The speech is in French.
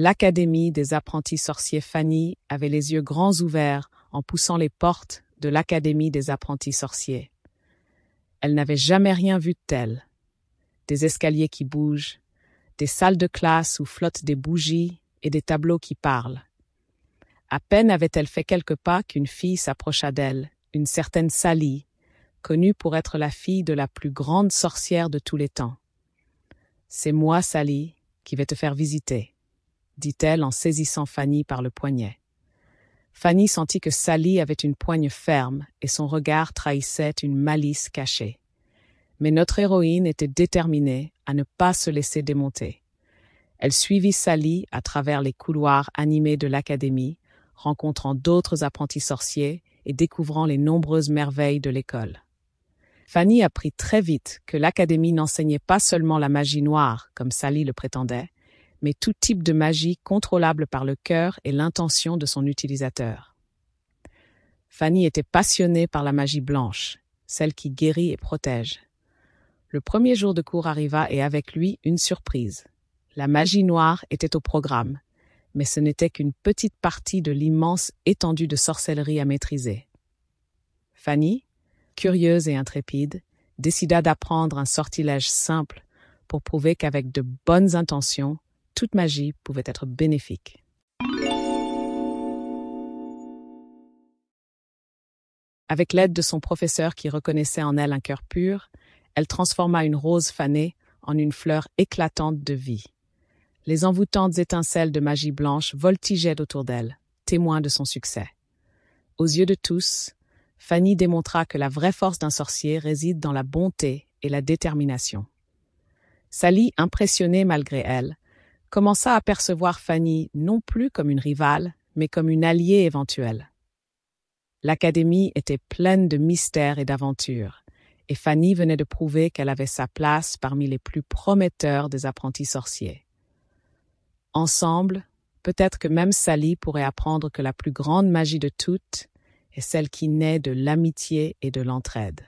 l'Académie des apprentis sorciers Fanny avait les yeux grands ouverts en poussant les portes de l'Académie des apprentis sorciers. Elle n'avait jamais rien vu de tel. Des escaliers qui bougent, des salles de classe où flottent des bougies et des tableaux qui parlent. À peine avait-elle fait quelques pas qu'une fille s'approcha d'elle, une certaine Sally, connue pour être la fille de la plus grande sorcière de tous les temps. C'est moi, Sally, qui vais te faire visiter, dit-elle en saisissant Fanny par le poignet. Fanny sentit que Sally avait une poigne ferme et son regard trahissait une malice cachée. Mais notre héroïne était déterminée à ne pas se laisser démonter. Elle suivit Sally à travers les couloirs animés de l'académie, rencontrant d'autres apprentis sorciers et découvrant les nombreuses merveilles de l'école. Fanny apprit très vite que l'académie n'enseignait pas seulement la magie noire, comme Sally le prétendait, mais tout type de magie contrôlable par le cœur et l'intention de son utilisateur. Fanny était passionnée par la magie blanche, celle qui guérit et protège. Le premier jour de cours arriva et avec lui une surprise. La magie noire était au programme, mais ce n'était qu'une petite partie de l'immense étendue de sorcellerie à maîtriser. Fanny, curieuse et intrépide, décida d'apprendre un sortilège simple pour prouver qu'avec de bonnes intentions, toute magie pouvait être bénéfique. Avec l'aide de son professeur qui reconnaissait en elle un cœur pur, elle transforma une rose fanée en une fleur éclatante de vie. Les envoûtantes étincelles de magie blanche voltigeaient autour d'elle, témoins de son succès. Aux yeux de tous, Fanny démontra que la vraie force d'un sorcier réside dans la bonté et la détermination. Sally, impressionnée malgré elle, commença à percevoir Fanny non plus comme une rivale, mais comme une alliée éventuelle. L'académie était pleine de mystères et d'aventures, et Fanny venait de prouver qu'elle avait sa place parmi les plus prometteurs des apprentis sorciers. Ensemble, peut-être que même Sally pourrait apprendre que la plus grande magie de toutes est celle qui naît de l'amitié et de l'entraide.